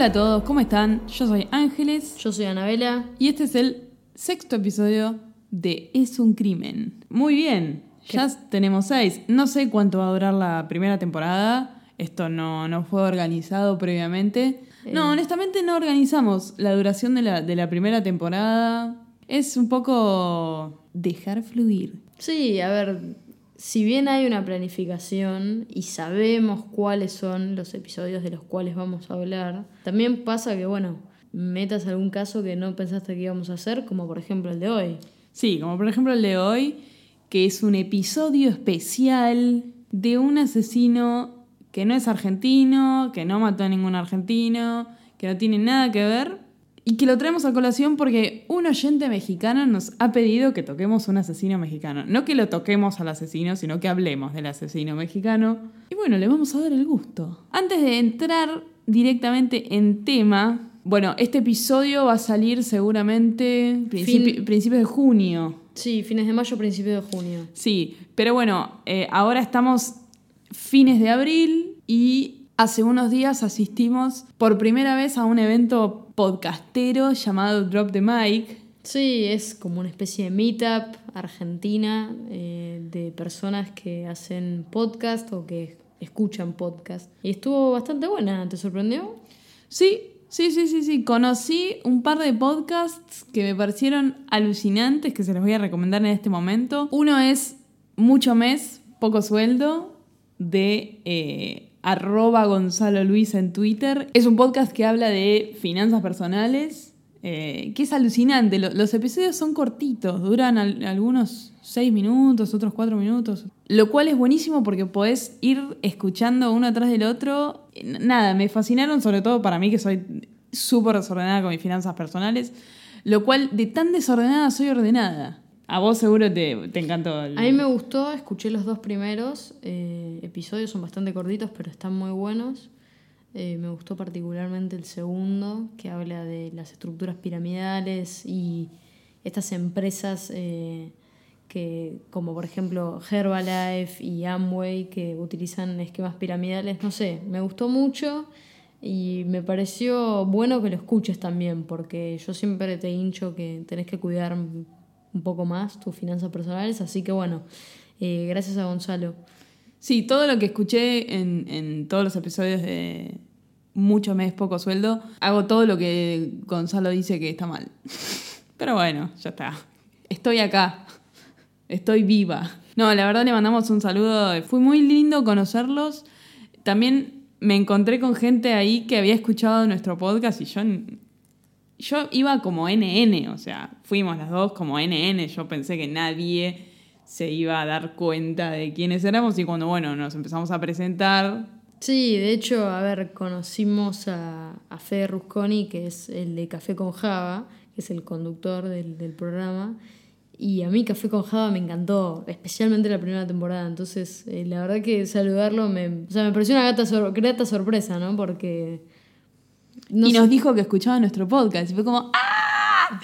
Hola a todos, ¿cómo están? Yo soy Ángeles Yo soy Anabela. y este es el sexto episodio de Es un crimen. Muy bien, ya tenemos seis. No sé cuánto va a durar la primera temporada. Esto no, no fue organizado previamente. No, Eh. honestamente no organizamos la duración de la, de la primera temporada. Es un poco dejar fluir. Sí, a ver, si bien hay una planificación y sabemos cuáles son los episodios de los cuales vamos a hablar, también pasa que, bueno, metas algún caso que no pensaste que íbamos a hacer, como por ejemplo el de hoy. Sí, como por ejemplo el de hoy, que es un episodio especial de un asesino que no es argentino, que no mató a ningún argentino, que no tiene nada que ver, y que lo traemos a colación porque un oyente mexicano nos ha pedido que toquemos un asesino mexicano. No que lo toquemos al asesino, sino que hablemos del asesino mexicano. Y bueno, le vamos a dar el gusto. Antes de entrar directamente en tema, bueno, este episodio va a salir seguramente principi- Fin- principios de junio. Sí, fines de mayo, principios de junio. Sí, pero bueno, eh, ahora estamos fines de abril y hace unos días asistimos por primera vez a un evento podcastero llamado Drop the Mic. Sí, es como una especie de meetup argentina eh, de personas que hacen podcast o que escuchan podcast. Y estuvo bastante buena, ¿te sorprendió? Sí, sí, sí, sí, sí. Conocí un par de podcasts que me parecieron alucinantes, que se los voy a recomendar en este momento. Uno es Mucho Mes, Poco Sueldo, de eh, arroba Gonzalo Luis en Twitter. Es un podcast que habla de finanzas personales, eh, que es alucinante. Lo- los episodios son cortitos, duran al- algunos seis minutos, otros cuatro minutos. Lo cual es buenísimo porque podés ir escuchando uno atrás del otro. Nada, me fascinaron, sobre todo para mí que soy súper desordenada con mis finanzas personales. Lo cual, de tan desordenada, soy ordenada. A vos seguro te, te encantó. A mí me gustó, escuché los dos primeros eh, episodios, son bastante cortitos, pero están muy buenos. Eh, me gustó particularmente el segundo, que habla de las estructuras piramidales y estas empresas eh, que, como por ejemplo Herbalife y Amway, que utilizan esquemas piramidales. No sé, me gustó mucho y me pareció bueno que lo escuches también, porque yo siempre te hincho que tenés que cuidar un poco más tus finanzas personales, así que bueno, eh, gracias a Gonzalo. Sí, todo lo que escuché en, en todos los episodios de Mucho Mes, Poco Sueldo, hago todo lo que Gonzalo dice que está mal. Pero bueno, ya está. Estoy acá. Estoy viva. No, la verdad le mandamos un saludo. Fue muy lindo conocerlos. También me encontré con gente ahí que había escuchado nuestro podcast y yo, yo iba como NN, o sea, fuimos las dos como NN. Yo pensé que nadie se iba a dar cuenta de quiénes éramos y cuando, bueno, nos empezamos a presentar, Sí, de hecho, a ver, conocimos a, a Fede Rusconi, que es el de Café con Java, que es el conductor del, del programa. Y a mí Café con Java me encantó, especialmente la primera temporada. Entonces, eh, la verdad que saludarlo me, o sea, me pareció una grata sorpresa, ¿no? Porque... no y sé- nos dijo que escuchaba nuestro podcast. Y fue como, ¡ah!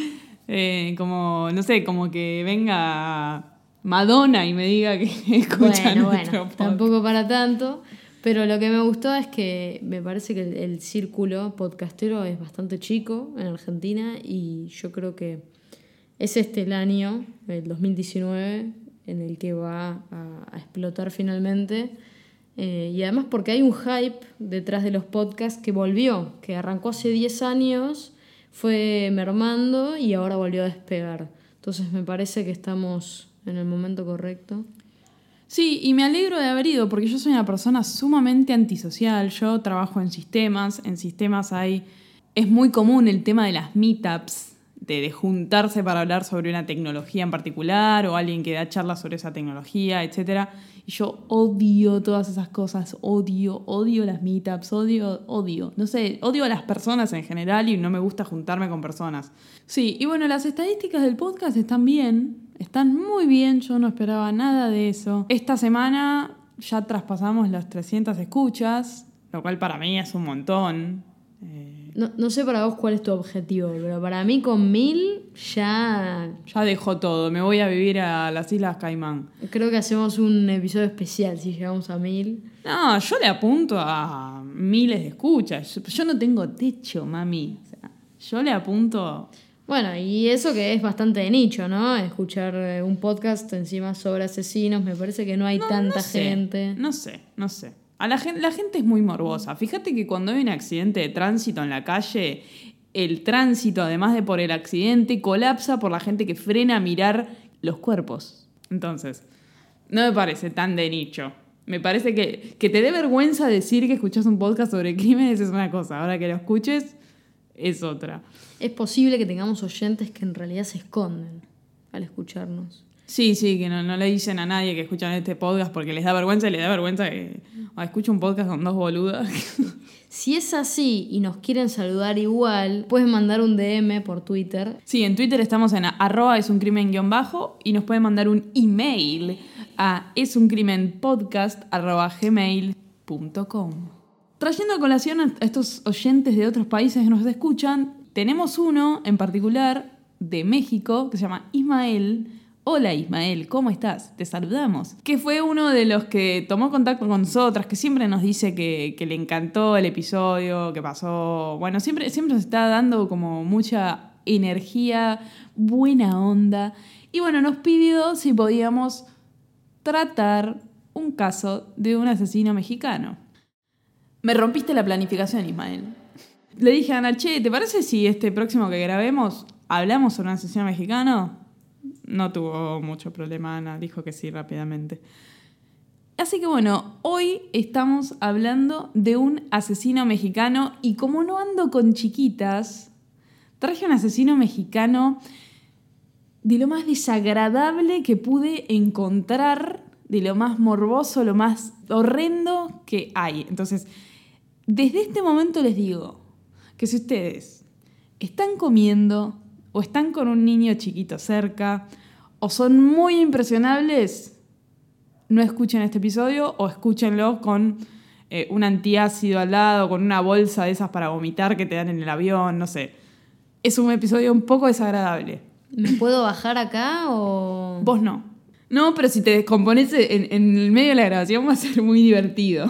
Eh, como, no sé, como que venga Madonna y me diga que escucha Bueno, nuestro bueno, podcast. tampoco para tanto. Pero lo que me gustó es que me parece que el, el círculo podcastero es bastante chico en Argentina y yo creo que es este el año, el 2019, en el que va a, a explotar finalmente. Eh, y además porque hay un hype detrás de los podcasts que volvió, que arrancó hace 10 años, fue mermando y ahora volvió a despegar. Entonces me parece que estamos en el momento correcto. Sí, y me alegro de haber ido porque yo soy una persona sumamente antisocial. Yo trabajo en sistemas. En sistemas hay. Es muy común el tema de las meetups de, juntarse para hablar sobre una tecnología en particular o alguien que da charlas sobre esa tecnología, etc. Y yo odio todas esas cosas, odio, odio las meetups, odio, odio. No sé, odio a las personas en general y no me gusta juntarme con personas. Sí, y bueno, las estadísticas del podcast están bien, están muy bien, yo no esperaba nada de eso. Esta semana ya traspasamos las 300 escuchas, lo cual para mí es un montón. Eh, No, no sé para vos cuál es tu objetivo, pero para mí con mil ya ya dejo todo, me voy a vivir a las Islas Caimán. creo que hacemos un episodio especial si llegamos a mil. No, yo le apunto a miles de escuchas. Yo, yo no tengo techo, mami. O sea, yo le apunto. Bueno, y eso que es bastante de nicho, ¿no? Escuchar eh, un podcast encima sobre asesinos, me parece que no hay No, tanta no sé, gente. No sé, no sé. La gente, la gente es muy morbosa. Fíjate que cuando hay un accidente de tránsito en la calle, el tránsito, además de por el accidente, colapsa por la gente que frena a mirar los cuerpos. Entonces, no me parece tan de nicho. Me parece que, que te dé vergüenza decir que escuchas un podcast sobre crímenes es una cosa. Ahora que lo escuches, es otra. Es posible que tengamos oyentes que en realidad se esconden al escucharnos. Sí, sí, que no, no le dicen a nadie que escuchan este podcast porque les da vergüenza y les da vergüenza que ah, escucho un podcast con dos boludas. Si es así y nos quieren saludar igual, pueden mandar un DM por Twitter. Sí, en Twitter estamos en arroba es un crimen guion bajo y nos pueden mandar un email a es un crimen podcast arroba gmail.com. Trayendo a colación a estos oyentes de otros países que nos escuchan, tenemos uno en particular de México que se llama Ismael. Hola Ismael, ¿cómo estás? Te saludamos. Que fue uno de los que tomó contacto con nosotras, que siempre nos dice que, le encantó el episodio, que pasó. Bueno, siempre, siempre nos está dando como mucha energía, buena onda. Y bueno, nos pidió si podíamos tratar un caso de un asesino mexicano. Me rompiste la planificación, Ismael. Le dije a Ana, che, ¿te parece si este próximo que grabemos hablamos sobre un asesino mexicano? No tuvo mucho problema, Ana, dijo que sí rápidamente. Así que bueno, hoy estamos hablando de un asesino mexicano y como no ando con chiquitas, traje un asesino mexicano de lo más desagradable que pude encontrar, de lo más morboso, lo más horrendo que hay. Entonces, desde este momento les digo que si ustedes están comiendo o están con un niño chiquito cerca o son muy impresionables, no escuchen este episodio o escúchenlo con eh, un antiácido al lado, con una bolsa de esas para vomitar que te dan en el avión, no sé. Es un episodio un poco desagradable. ¿Me puedo bajar acá o...? Vos no. No, pero si te descompones en, en el medio de la grabación va a ser muy divertido.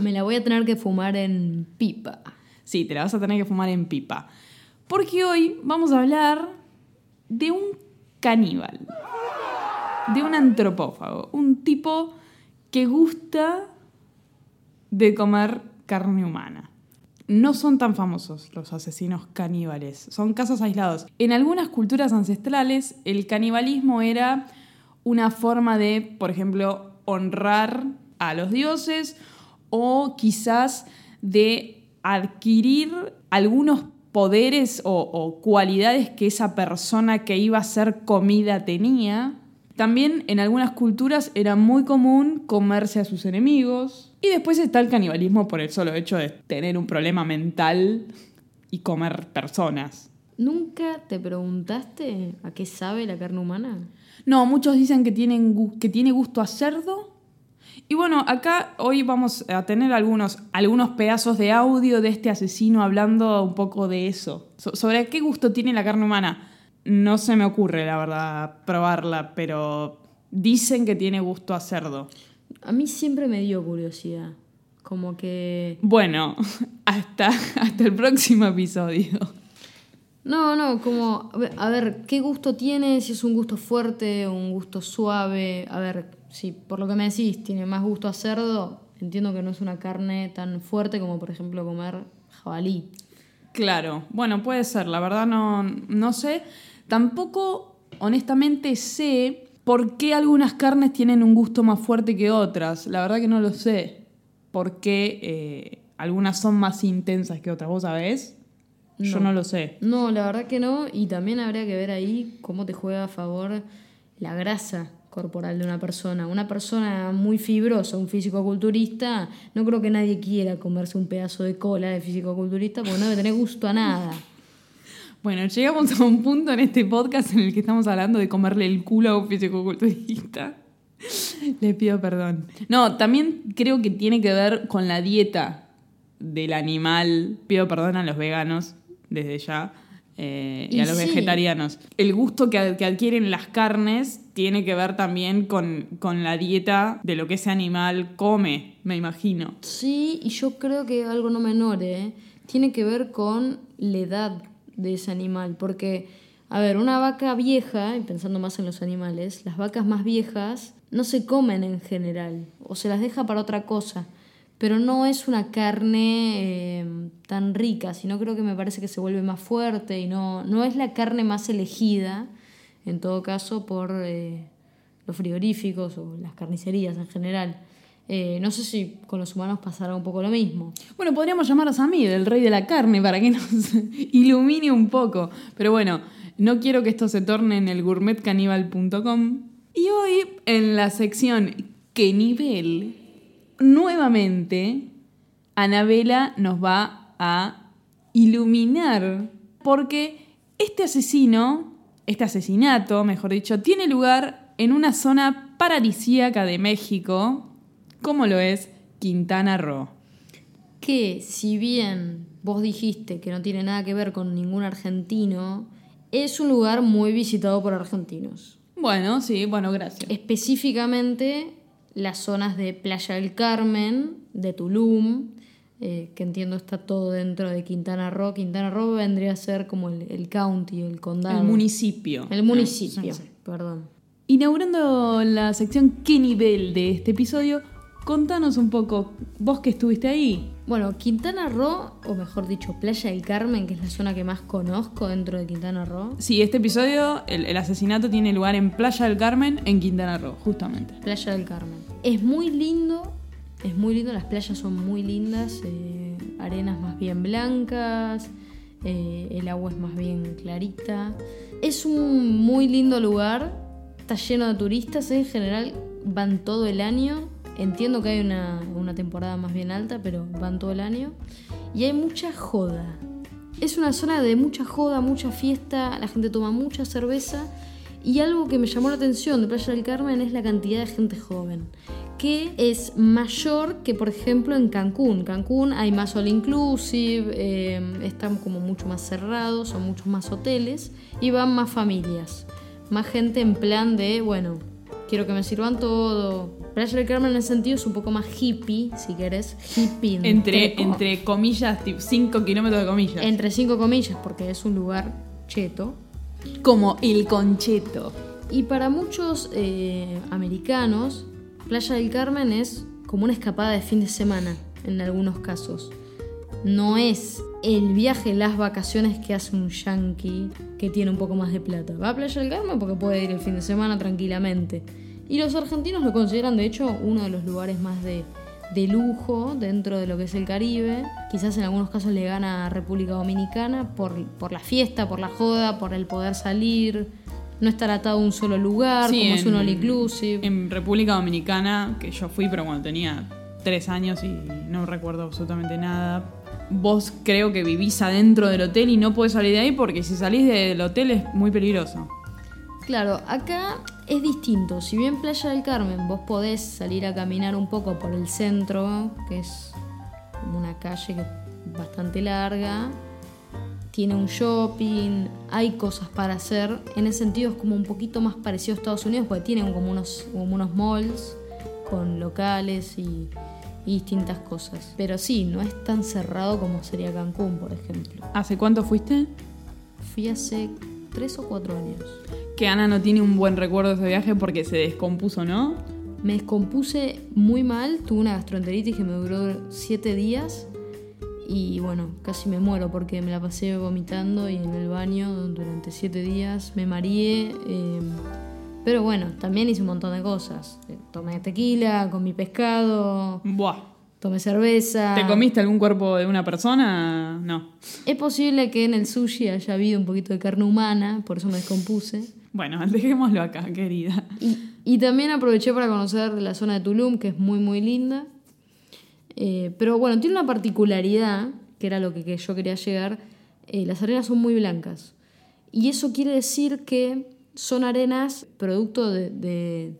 Me la voy a tener que fumar en pipa. Sí, te la vas a tener que fumar en pipa. Porque hoy vamos a hablar de un caníbal, de un antropófago, un tipo que gusta de comer carne humana. No son tan famosos los asesinos caníbales, son casos aislados. En algunas culturas ancestrales el canibalismo era una forma de, por ejemplo, honrar a los dioses o quizás de adquirir algunos poderes o, o, cualidades que esa persona que iba a ser comida tenía. También en algunas culturas era muy común comerse a sus enemigos. Y después está el canibalismo por el solo hecho de tener un problema mental y comer personas. ¿Nunca te preguntaste a qué sabe la carne humana? No, muchos dicen que, tienen, que tiene gusto a cerdo. Y bueno, acá hoy vamos a tener algunos, algunos pedazos de audio de este asesino hablando un poco de eso. So sobre qué gusto tiene la carne humana. No se me ocurre, la verdad, probarla, pero dicen que tiene gusto a cerdo. A mí siempre me dio curiosidad. Como que... Bueno, hasta, hasta el próximo episodio. No, no, como, a ver, ¿qué gusto tiene? Si es un gusto fuerte un gusto suave. A ver, si por lo que me decís tiene más gusto a cerdo, entiendo que no es una carne tan fuerte como, por ejemplo, comer jabalí. Claro, bueno, puede ser, la verdad no, no sé. Tampoco, honestamente, sé por qué algunas carnes tienen un gusto más fuerte que otras. La verdad que no lo sé. ¿Por qué eh, algunas son más intensas que otras? ¿Vos sabés? Yo no lo sé. No, la verdad que no. Y también habría que ver ahí cómo te juega a favor la grasa corporal de una persona. Una persona muy fibrosa, un físico-culturista, no creo que nadie quiera comerse un pedazo de cola de físico-culturista porque no debe tener gusto a nada. Bueno, llegamos a un punto en este podcast en el que estamos hablando de comerle el culo a un físico-culturista. Le pido perdón. No, también creo que tiene que ver con la dieta del animal. Pido perdón a los veganos desde ya. eh, y, Y a los sí. vegetarianos. El gusto que adquieren las carnes tiene que ver también con, con la dieta de lo que ese animal come, me imagino. Sí, y yo creo que algo no menor, ¿eh? tiene que ver con la edad de ese animal. Porque, a ver, una vaca vieja, y pensando más en los animales, las vacas más viejas no se comen en general, o se las deja para otra cosa. Pero no es una carne eh, tan rica, sino creo que me parece que se vuelve más fuerte y no, no es la carne más elegida, en todo caso, por eh, los frigoríficos o las carnicerías en general. Eh, no sé si con los humanos pasará un poco lo mismo. Bueno, podríamos llamar a Samid, el rey de la carne, para que nos ilumine un poco. Pero bueno, no quiero que esto se torne en el gourmetcaníbal.com. Y hoy, en la sección ¿Qué nivel? Nuevamente, Anabela nos va a iluminar porque este asesino, este asesinato, mejor dicho, tiene lugar en una zona paradisíaca de México, como lo es Quintana Roo. Que si bien vos dijiste que no tiene nada que ver con ningún argentino, es un lugar muy visitado por argentinos. Bueno, sí, bueno, gracias. Específicamente las zonas de Playa del Carmen, de Tulum, eh, que entiendo está todo dentro de Quintana Roo. Quintana Roo vendría a ser como el, el county, el condado. El municipio. El municipio, Sí, sí. perdón. Inaugurando la sección ¿Qué nivel de este episodio? Contanos un poco, vos que estuviste ahí. Bueno, Quintana Roo, o mejor dicho, Playa del Carmen, que es la zona que más conozco dentro de Quintana Roo. Sí, este episodio, el, el asesinato tiene lugar en Playa del Carmen, en Quintana Roo, justamente. Playa del Carmen. Es muy lindo, es muy lindo, las playas son muy lindas, eh, arenas más bien blancas, eh, el agua es más bien clarita. Es un muy lindo lugar, está lleno de turistas, en general van todo el año. Entiendo que hay una, una temporada más bien alta, pero van todo el año. Y hay mucha joda. Es una zona de mucha joda, mucha fiesta, la gente toma mucha cerveza. Y algo que me llamó la atención de Playa del Carmen es la cantidad de gente joven, que es mayor que, por ejemplo, en Cancún. Cancún hay más all inclusive, eh, están como mucho más cerrados, son muchos más hoteles y van más familias. Más gente en plan de, bueno, quiero que me sirvan todo. Playa del Carmen en ese sentido es un poco más hippie, si querés. Hippie. Entre, entre comillas, 5 kilómetros de comillas. Entre cinco comillas, porque es un lugar cheto. Como el concheto. Y para muchos eh, americanos, Playa del Carmen es como una escapada de fin de semana, en algunos casos. No es el viaje, las vacaciones que hace un yankee que tiene un poco más de plata. Va a Playa del Carmen porque puede ir el fin de semana tranquilamente. Y los argentinos lo consideran, de hecho, uno de los lugares más de, de lujo dentro de lo que es el Caribe. Quizás en algunos casos le gana a República Dominicana por, por la fiesta, por la joda, por el poder salir, no estar atado a un solo lugar, Sí, como es un all inclusive. En República Dominicana, que yo fui, pero cuando tenía 3 años y no recuerdo absolutamente nada. Vos creo que vivís adentro del hotel y no podés salir de ahí porque si salís del hotel es muy peligroso. Claro, acá es distinto. Si bien Playa del Carmen vos podés salir a caminar un poco por el centro, que es como una calle que es bastante larga, tiene un shopping, hay cosas para hacer. En ese sentido es como un poquito más parecido a Estados Unidos porque tienen como unos, como unos malls con locales y, y distintas cosas. Pero sí, no es tan cerrado como sería Cancún, por ejemplo. ¿Hace cuánto fuiste? Fui hace tres o cuatro años. Que Ana no tiene un buen recuerdo de ese viaje porque se descompuso, ¿no? Me descompuse muy mal, tuve una gastroenteritis que me duró siete días y bueno, casi me muero porque me la pasé vomitando y en el baño durante siete días, me mareé, eh, pero bueno, también hice un montón de cosas. Tomé tequila, comí pescado, Buah. tomé cerveza. ¿Te comiste algún cuerpo de una persona? No. Es posible que en el sushi haya habido un poquito de carne humana, por eso me descompuse. Bueno, dejémoslo acá, querida. Y, y también aproveché para conocer la zona de Tulum, que es muy, muy linda. Eh, pero bueno, tiene una particularidad, que era lo que, que yo quería llegar. eh, las arenas son muy blancas. Y eso quiere decir que son arenas producto de, de-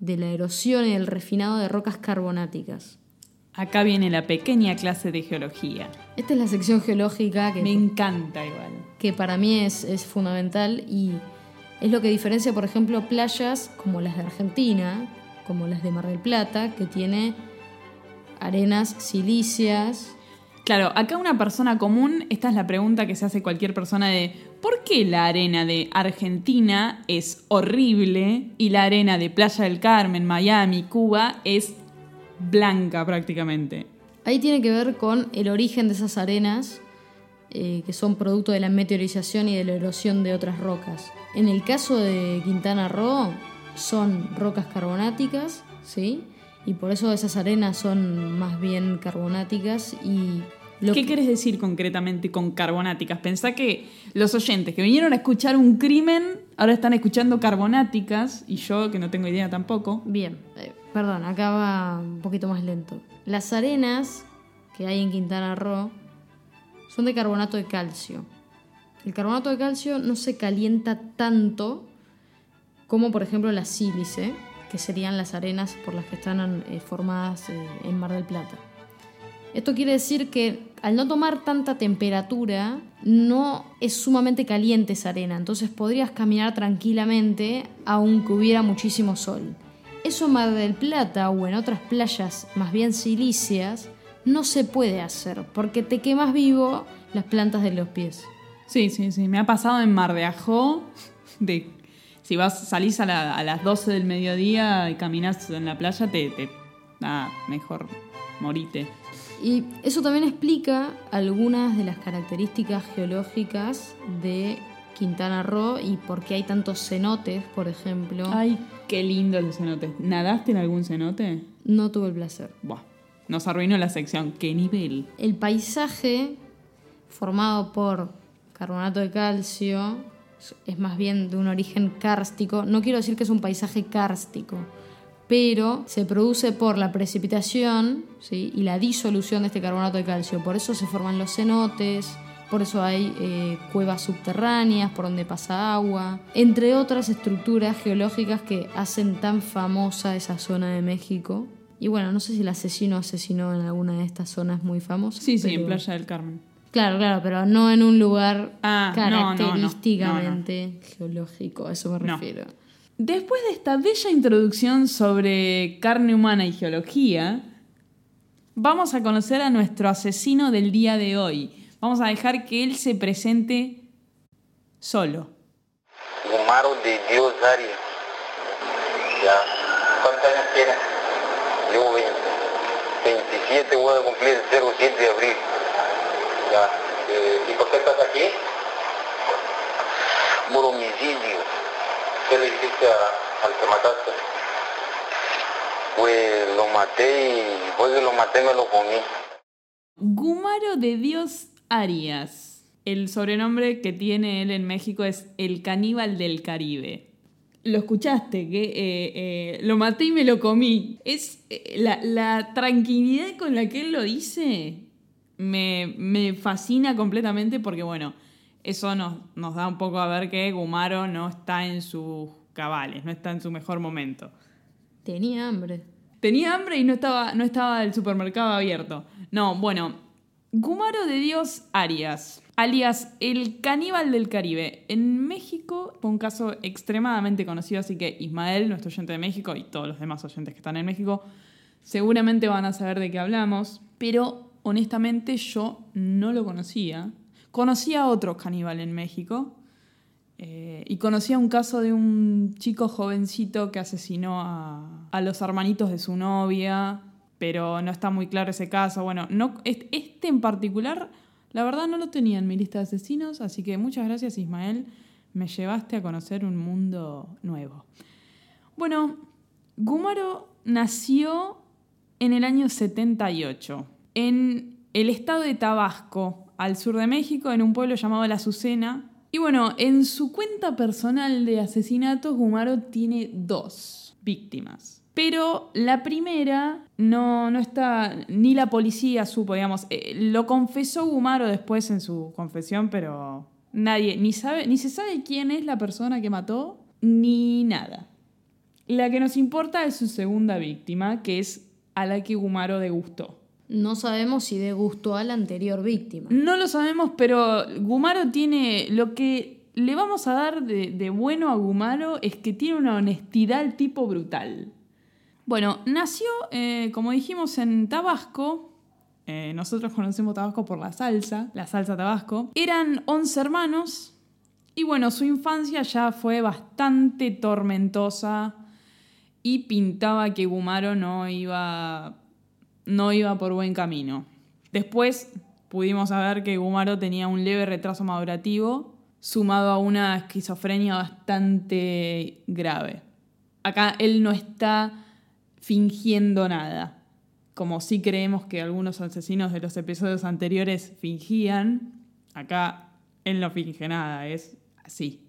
de la erosión y el refinado de rocas carbonáticas. Acá viene la pequeña clase de geología. Esta es la sección geológica que Me encanta igual. que para mí es, es fundamental y es lo que diferencia, por ejemplo, playas como las de Argentina, como las de Mar del Plata, que tiene arenas silíceas. Claro, acá una persona común, esta es la pregunta que se hace cualquier persona de ¿por qué la arena de Argentina es horrible y la arena de Playa del Carmen, Miami, Cuba es blanca prácticamente? Ahí tiene que ver con el origen de esas arenas, eh, que son producto de la meteorización y de la erosión de otras rocas. En el caso de Quintana Roo, son rocas carbonáticas, ¿sí? Y por eso esas arenas son más bien carbonáticas y... Lo ¿Qué que- querés decir concretamente con carbonáticas? Pensá que los oyentes que vinieron a escuchar un crimen ahora están escuchando carbonáticas y yo que no tengo idea tampoco. Bien, eh, perdón, acá va un poquito más lento. Las arenas que hay en Quintana Roo son de carbonato de calcio. El carbonato de calcio no se calienta tanto como por ejemplo la sílice, serían las arenas por las que están eh, formadas eh, en Mar del Plata. Esto quiere decir que al no tomar tanta temperatura, no es sumamente caliente esa arena, entonces podrías caminar tranquilamente aunque hubiera muchísimo sol. Eso en Mar del Plata o en otras playas más bien silíceas no se puede hacer porque te quemas vivo las plantas de los pies. Sí, sí, sí. Me ha pasado en Mar de Ajó. De, si vas, salís a, la- a las 12 del mediodía y caminás en la playa, te. te nada, mejor morite. Y eso también explica algunas de las características geológicas de Quintana Roo y por qué hay tantos cenotes, por ejemplo. Ay, qué lindo el cenote. ¿Nadaste en algún cenote? No tuve el placer. Buah, nos arruinó la sección. ¿Qué nivel? El paisaje formado por carbonato de calcio es más bien de un origen kárstico. No quiero decir que es un paisaje kárstico, pero se produce por la precipitación ¿sí? y la disolución de este carbonato de calcio. Por eso se forman los cenotes, por eso hay eh, cuevas subterráneas por donde pasa agua, entre otras estructuras geológicas que hacen tan famosa esa zona de México. Y bueno, no sé si el asesino asesinó en alguna de estas zonas muy famosas. Sí, sí, en Playa del Carmen. Claro, claro, pero no en un lugar Ah, no, no, no, característicamente geológico, a eso me No. refiero. Después de esta bella introducción sobre carne humana y geología, vamos a conocer a nuestro asesino del día de hoy. Vamos a dejar que él se presente solo. Gumaro de Dios Arias. Ya. ¿Cuántos años tienes? Llevo 20. 27, voy a cumplir el 07 de abril. Eh, ¿Y por qué estás aquí? Por homicidio. ¿Qué le hiciste a- al que mataste? Pues lo maté y que lo maté me lo comí. Gumaro de Dios Arias. El sobrenombre que tiene él en México es el caníbal del Caribe. Lo escuchaste, que eh, eh, lo maté y me lo comí. Es la, la tranquilidad con la que él lo dice me, me fascina completamente porque, bueno, eso nos, nos da un poco a ver que Gumaro no está en sus cabales, no está en su mejor momento. Tenía hambre. Tenía hambre y no estaba, no estaba el supermercado abierto. No, bueno, Gumaro de Dios Arias, alias el caníbal del Caribe. En México fue un caso extremadamente conocido, así que Ismael, nuestro oyente de México, y todos los demás oyentes que están en México, seguramente van a saber de qué hablamos, pero honestamente yo no lo conocía. Conocía a otro caníbal en México, eh, y conocía un caso de un chico jovencito que asesinó a, los hermanitos de su novia, pero no está muy claro ese caso. Bueno, no, est- este en particular, la verdad no lo tenía en mi lista de asesinos, así que muchas gracias Ismael, me llevaste a conocer un mundo nuevo. Bueno, Gumaro nació en el año 78, en el estado de Tabasco, al sur de México, en un pueblo llamado La Azucena. Y bueno, en su cuenta personal de asesinatos, Gumaro tiene dos víctimas. Pero la primera no, no está, ni la policía supo, digamos. Eh, lo confesó Gumaro después en su confesión, pero nadie, ni, sabe, ni se sabe quién es la persona que mató, ni nada. La que nos importa es su segunda víctima, que es a la que Gumaro degustó. No sabemos si degustó a la anterior víctima. No lo sabemos, pero Gumaro tiene lo que le vamos a dar de, de bueno a Gumaro es que tiene una honestidad tipo brutal. Bueno, nació, eh, como dijimos, en Tabasco. Eh, nosotros conocemos Tabasco por la salsa, la salsa Tabasco. Eran 11 hermanos. Y bueno, su infancia ya fue bastante tormentosa y pintaba que Gumaro no iba, no iba por buen camino. Después pudimos saber que Gumaro tenía un leve retraso madurativo sumado a una esquizofrenia bastante grave. Acá él no está fingiendo nada. Como sí creemos que algunos asesinos de los episodios anteriores fingían, acá él no finge nada, es así.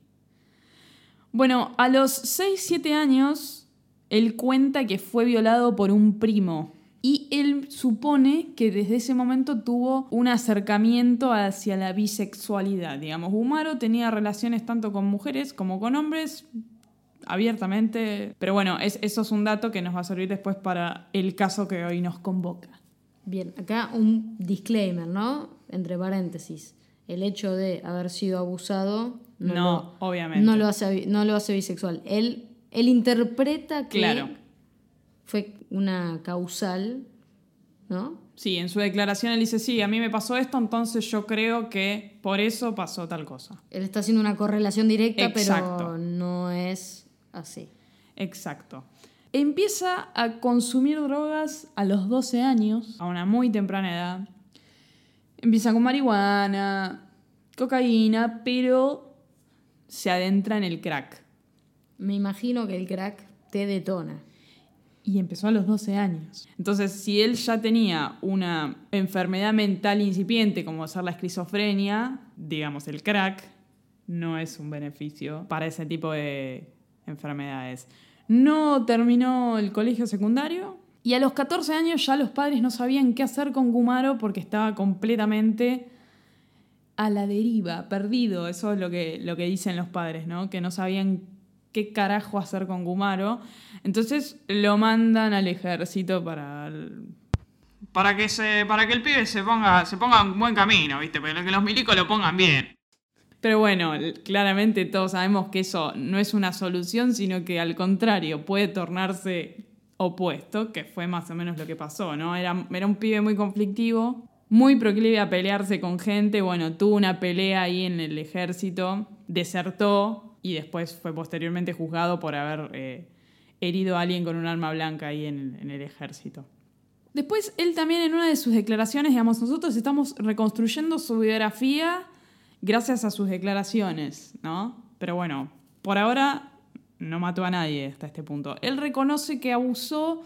Bueno, a los 6-7 años, él cuenta que fue violado por un primo. Y él supone que desde ese momento tuvo un acercamiento hacia la bisexualidad. Digamos, Humaro tenía relaciones tanto con mujeres como con hombres, abiertamente. Pero bueno, es, eso es un dato que nos va a servir después para el caso que hoy nos convoca. Bien, acá un disclaimer, ¿no? Entre paréntesis. El hecho de haber sido abusado no, obviamente. No lo, hace, no lo hace bisexual. Él, él interpreta que claro. Fue una causal, ¿no? Sí, en su declaración él dice, sí, a mí me pasó esto, entonces yo creo que por eso pasó tal cosa. Él está haciendo una correlación directa, pero no es así. Exacto. Empieza a consumir drogas a los 12 años, a una muy temprana edad. Empieza con marihuana, cocaína, pero se adentra en el crack. Me imagino que el crack te detona. Y empezó a los 12 años. Entonces, si él ya tenía una enfermedad mental incipiente como ser la esquizofrenia, digamos el crack, no es un beneficio para ese tipo de enfermedades. No terminó el colegio secundario y a los 14 años ya los padres no sabían qué hacer con Gumaro porque estaba completamente a la deriva, perdido. Eso es lo que, lo que dicen los padres, ¿no? Que no sabían qué carajo hacer con Gumaro. Entonces lo mandan al ejército para... Para que, se, para que el pibe se ponga, se ponga en buen camino, ¿viste? Para que los milicos lo pongan bien. Pero bueno, claramente todos sabemos que eso no es una solución, sino que al contrario puede tornarse opuesto, que fue más o menos lo que pasó, ¿no? Era, era un pibe muy conflictivo, muy proclive a pelearse con gente, bueno, tuvo una pelea ahí en el ejército, desertó y después fue posteriormente juzgado por haber eh, herido a alguien con un arma blanca ahí en, en el ejército. Después, él también en una de sus declaraciones, digamos, nosotros estamos reconstruyendo su biografía gracias a sus declaraciones, ¿no? Pero bueno, por ahora no mató a nadie hasta este punto. Él reconoce que abusó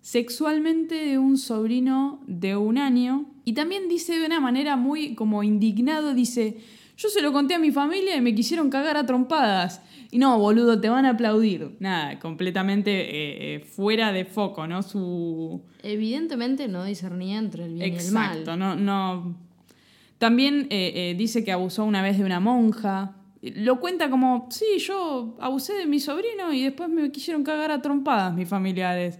sexualmente de un sobrino de un año y también dice de una manera muy como indignado, dice, yo se lo conté a mi familia y me quisieron cagar a trompadas. Y no, boludo, te van a aplaudir. Nada, completamente eh, eh, fuera de foco, ¿no? Su... Evidentemente no discernía entre el bien y el mal. Exacto, no, no, también eh, eh, dice que abusó una vez de una monja. Lo cuenta como, sí, yo abusé de mi sobrino y después me quisieron cagar a trompadas mis familiares.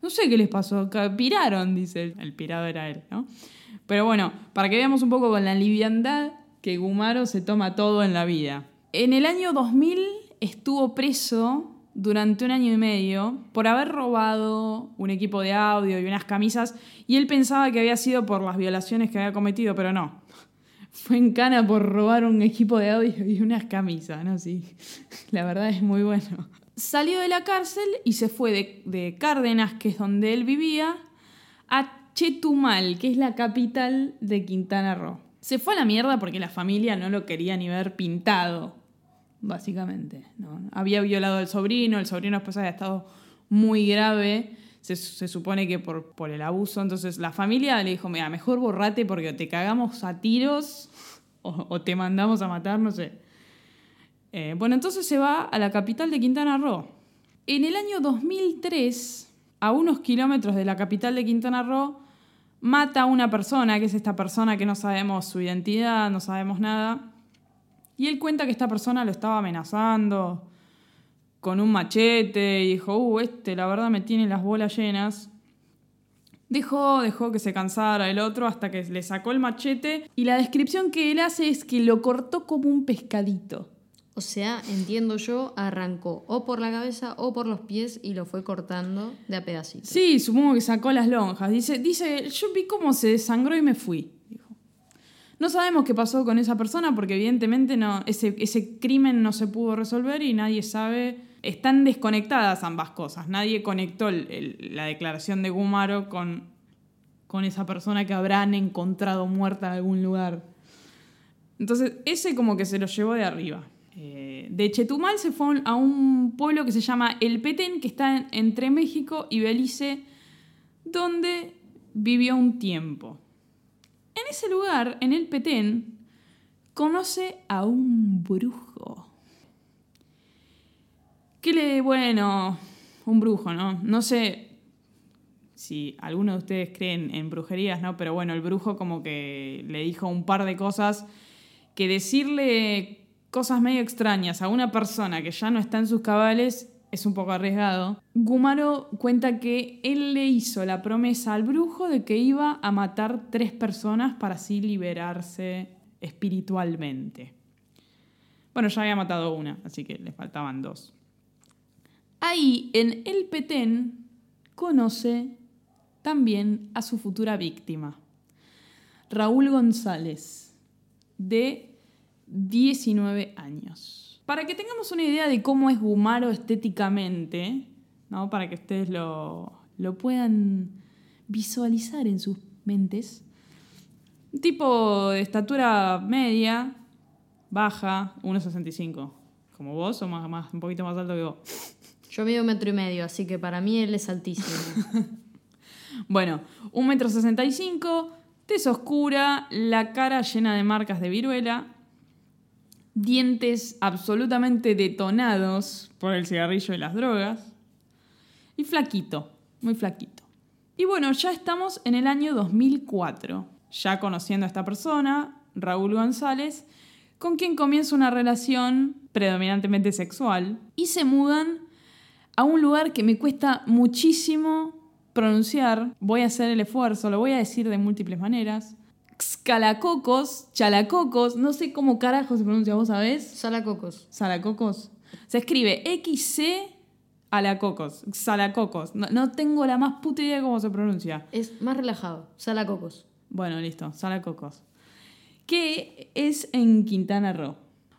No sé qué les pasó, piraron, dice. El pirado era él, ¿no? Pero bueno, para que veamos un poco con la liviandad que Gumaro se toma todo en la vida. En el año 2000 estuvo preso durante un año y medio por haber robado un equipo de audio y unas camisas y él pensaba que había sido por las violaciones que había cometido, pero no fue en cana por robar un equipo de audio y unas camisas, ¿no? Sí, la verdad es muy bueno. Salió de la cárcel y se fue de, de Cárdenas, que es donde él vivía, a Chetumal, que es la capital de Quintana Roo. Se fue a la mierda porque la familia no lo quería ni ver pintado, básicamente. ¿no? Había violado al sobrino, el sobrino después había estado muy grave, se, se supone que por, por el abuso. Entonces la familia le dijo, mira, mejor borrate porque te cagamos a tiros o, te mandamos a matar, no sé. Eh, bueno, entonces se va a la capital de Quintana Roo. En el año 2003, a unos kilómetros de la capital de Quintana Roo, mata a una persona, que es esta persona que no sabemos su identidad, no sabemos nada. Y él cuenta que esta persona lo estaba amenazando con un machete y dijo, uh, este la verdad me tiene las bolas llenas. Dejó, dejó que se cansara el otro hasta que le sacó el machete y la descripción que él hace es que lo cortó como un pescadito. O sea, entiendo yo, arrancó o por la cabeza o por los pies y lo fue cortando de a pedacitos. Sí, supongo que sacó las lonjas. Dice, dice, yo vi cómo se desangró y me fui. dijo. No sabemos qué pasó con esa persona porque evidentemente no, ese, ese crimen no se pudo resolver y nadie sabe. Están desconectadas ambas cosas. Nadie conectó la declaración de Gumaro con, con esa persona que habrán encontrado muerta en algún lugar. Entonces, ese como que se lo llevó de arriba. Eh, de Chetumal se fue a un pueblo que se llama El Petén, que está en- entre México y Belice, donde vivió un tiempo. En ese lugar, en El Petén, conoce a un brujo. Que le, bueno, un brujo, ¿no? No sé si alguno de ustedes creen en brujerías, ¿no? Pero bueno, el brujo como que le dijo un par de cosas que decirle cosas medio extrañas a una persona que ya no está en sus cabales es un poco arriesgado. Gumaro cuenta que él le hizo la promesa al brujo de que iba a matar tres personas para así liberarse espiritualmente. Bueno, ya había matado una, así que le faltaban dos. Ahí, en El Petén, conoce también a su futura víctima, Raúl González, de 19 años. Para que tengamos una idea de cómo es Gumaro estéticamente, ¿no? para que ustedes lo, lo puedan visualizar en sus mentes, un tipo de estatura media, baja, 1,65. Como vos o más, más, un poquito más alto que vos. Yo mido un metro y medio, así que para mí él es altísimo. Bueno, un metro sesenta y cinco, tez oscura, la cara llena de marcas de viruela, dientes absolutamente detonados por el cigarrillo y las drogas, y flaquito, muy flaquito. Y bueno, ya estamos en el año 2004, ya conociendo a esta persona, Raúl González, con quien comienza una relación predominantemente sexual, y se mudan a un lugar que me cuesta muchísimo pronunciar. Voy a hacer el esfuerzo, lo voy a decir de múltiples maneras. Xcalacocos, chalacocos, no sé cómo carajo se pronuncia, ¿vos sabés? Salacocos. Salacocos. Se escribe XC a la cocos, salacocos. No, no tengo la más puta idea de cómo se pronuncia. Es más relajado. Salacocos. Bueno, listo, salacocos. Que es en Quintana Roo.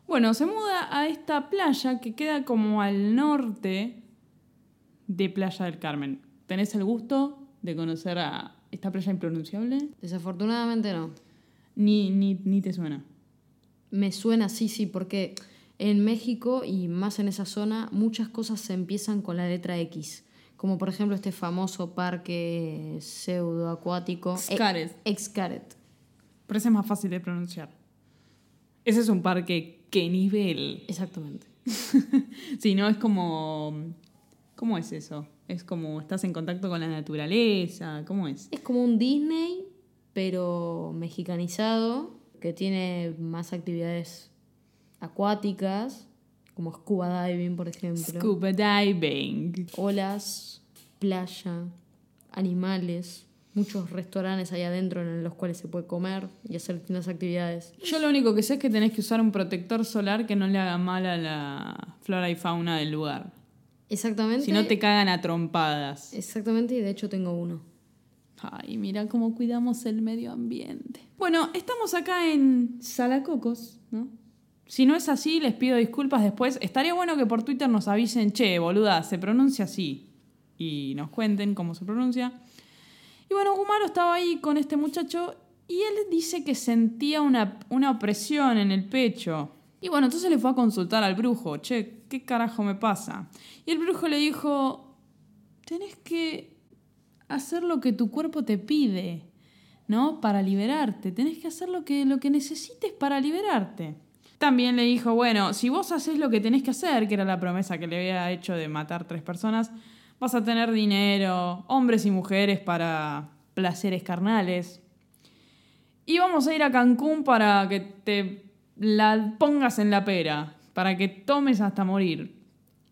Bueno, se muda a esta playa que queda como al norte de Playa del Carmen. ¿Tenés el gusto de conocer a esta playa impronunciable? Desafortunadamente no. Ni, ni, ni te suena. Me suena sí, sí, porque en México y más en esa zona muchas cosas se empiezan con la letra X. Como por ejemplo este famoso parque pseudoacuático. Xcaret. E- Xcaret. Pero ese es más fácil de pronunciar. Ese es un parque que nivel. Exactamente. Sí, no es como. ¿Cómo es eso? Es como estás en contacto con la naturaleza. ¿Cómo es? Es como un Disney, pero mexicanizado, que tiene más actividades acuáticas, como scuba diving, por ejemplo. Scuba diving. Olas, playa, animales, muchos restaurantes ahí adentro en los cuales se puede comer y hacer distintas actividades. Yo lo único que sé es que tenés que usar un protector solar que no le haga mal a la flora y fauna del lugar. Exactamente. Si no te cagan a trompadas. Exactamente, y de hecho tengo uno. Ay, mira cómo cuidamos el medio ambiente. Bueno, estamos acá en Salacocos, ¿no? Si no es así, les pido disculpas después. Estaría bueno que por Twitter nos avisen, che, boluda, se pronuncia así. Y nos cuenten cómo se pronuncia. Y bueno, Gumaro estaba ahí con este muchacho y él dice que sentía una, una opresión en el pecho. Y bueno, entonces le fue a consultar al brujo, che, ¿qué carajo me pasa? Y el brujo le dijo, tenés que hacer lo que tu cuerpo te pide, ¿no? Para liberarte. Tenés que hacer lo que, lo que necesites para liberarte. También le dijo, bueno, si vos haces lo que tenés que hacer, que era la promesa que le había hecho de matar tres personas, vas a tener dinero, hombres y mujeres para placeres carnales. Y vamos a ir a Cancún para que te la pongas en la pera, para que tomes hasta morir.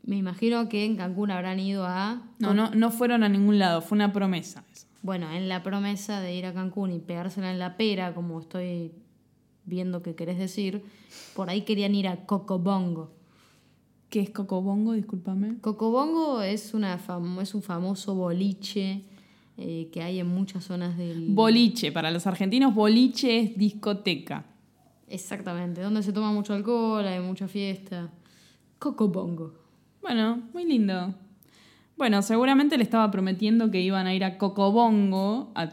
Me imagino que en Cancún habrán ido a... No, no, no fueron a ningún lado, fue una promesa. eso. Bueno, en la promesa de ir a Cancún y pegársela en la pera, como estoy viendo que querés decir, por ahí querían ir a Cocobongo. ¿Qué es Cocobongo? Discúlpame. Cocobongo es, una fam- es un famoso boliche eh, que hay en muchas zonas del... Boliche, para los argentinos, boliche es discoteca. Exactamente, donde se toma mucho alcohol, hay mucha fiesta. Cocobongo. Bueno, muy lindo. Bueno, seguramente le estaba prometiendo que iban a ir a Cocobongo a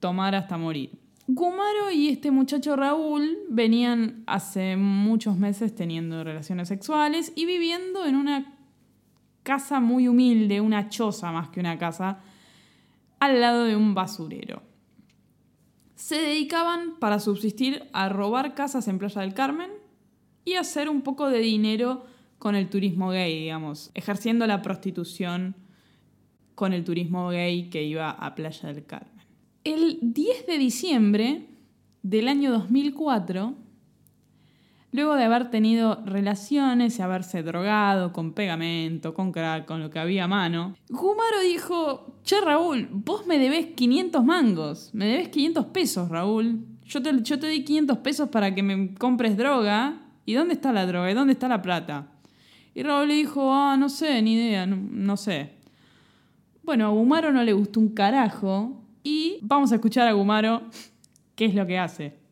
tomar hasta morir. Gumaro y este muchacho Raúl venían hace muchos meses teniendo relaciones sexuales y viviendo en una casa muy humilde, una choza más que una casa, al lado de un basurero. Se dedicaban para subsistir a robar casas en Playa del Carmen y hacer un poco de dinero con el turismo gay, digamos, ejerciendo la prostitución con el turismo gay que iba a Playa del Carmen. El 10 de diciembre del año 2004, luego de haber tenido relaciones y haberse drogado con pegamento, con crack, con lo que había a mano, Gumaro dijo, che Raúl, vos me debes 500 mangos, me debes 500 pesos Raúl, yo te, yo te di 500 pesos para que me compres droga, ¿y dónde está la droga? ¿Y dónde está la plata? Y Raúl le dijo, ah, no sé, ni idea, no, no sé. Bueno, a Gumaro no le gustó un carajo y vamos a escuchar a Gumaro qué es lo que hace.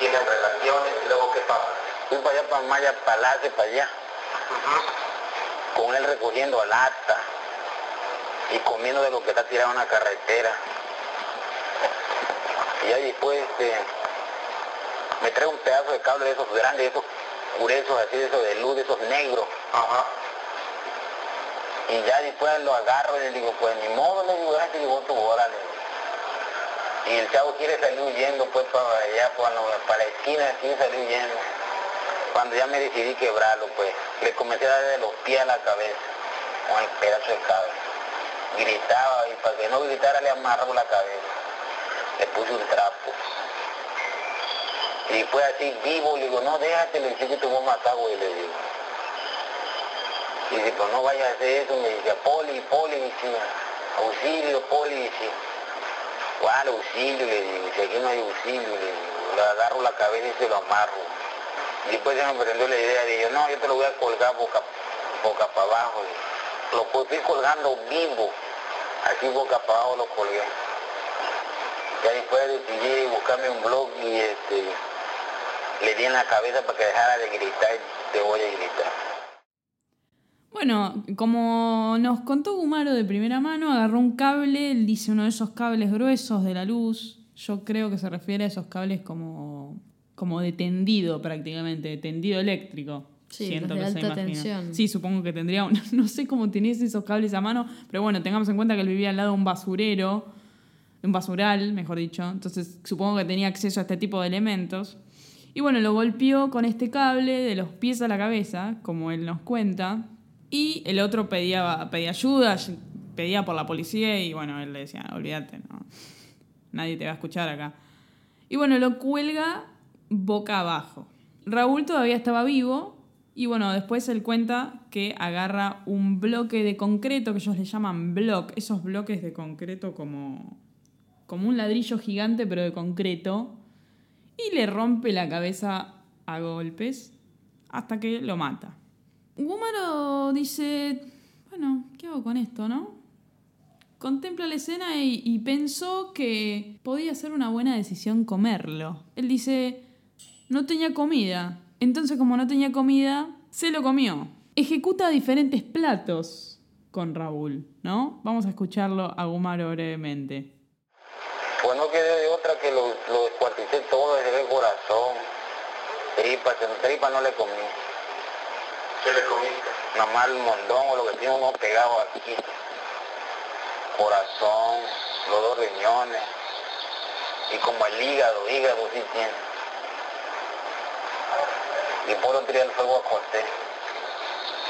Tienen relaciones y luego ¿qué pasa? Fui para allá, para Maya Palacio, para allá. Con él recogiendo lata y comiendo de lo que está tirado en la carretera. Y ya después este, me trae un pedazo de cable de esos grandes, de esos gruesos, así de esos de luz, de esos negros. Ajá. Y ya después lo agarro y le digo, pues ni modo, le digo, gracias, digo, tú, órale. Y el chavo quiere salir huyendo, pues, para allá, la, para la esquina, quiere salir huyendo. Cuando ya me decidí quebrarlo, pues, le comencé a dar de los pies a la cabeza, con el pedazo de cable. Gritaba, y para que no gritara le amarro la cabeza. Le puse un trapo. Y fue así vivo, le digo, no, déjate, le dije que te voy a matar, le digo. Y dice, pues no vayas a hacer eso, me dice, poli, poli, dice, auxilio, poli, dice, ¿cuál auxilio? Le digo, dice, aquí no hay auxilio, le agarro la cabeza y se lo amarro. Después se me prendió la idea, de yo, no, yo te lo voy a colgar boca, boca para abajo, lo estoy colgando vivo, así boca para abajo lo colgué. Ya después decidí buscarme un blog y este, le di en la cabeza para que dejara de gritar, te voy a gritar. Bueno, como nos contó Gumaro de primera mano, agarró un cable, él dice uno de esos cables gruesos de la luz. Yo creo que se refiere a esos cables como, como de tendido prácticamente, de tendido eléctrico. Sí, Siento de que se alta imagina. tensión. Sí, supongo que tendría un, no sé cómo tenés esos cables a mano, pero bueno, tengamos en cuenta que él vivía al lado de un basurero, de un basural, mejor dicho. Entonces supongo que tenía acceso a este tipo de elementos. Y bueno, lo golpeó con este cable de los pies a la cabeza, como él nos cuenta. Y el otro pedía, pedía ayuda, pedía por la policía y bueno, él le decía, olvídate, no, nadie te va a escuchar acá. Y bueno, lo cuelga boca abajo. Raúl todavía estaba vivo y bueno, después él cuenta que agarra un bloque de concreto que ellos le llaman block, esos bloques de concreto como, como un ladrillo gigante pero de concreto y le rompe la cabeza a golpes hasta que lo mata. Gumaro dice, bueno, ¿qué hago con esto, no? Contempla la escena y, pensó que podía ser una buena decisión comerlo. Él dice, no tenía comida. Entonces como no tenía comida, se lo comió. Ejecuta diferentes platos con Raúl, ¿no? Vamos a escucharlo a Gumaro brevemente. Pues no quedé de otra que lo, descuarticé todo desde el corazón. Tripa no le comí. ¿Qué le comiste? Nomás el mondongo, lo que tiene uno pegado aquí. Corazón, los dos riñones. Y como el hígado, hígado sí tiene. Y por otro día el fuego a José.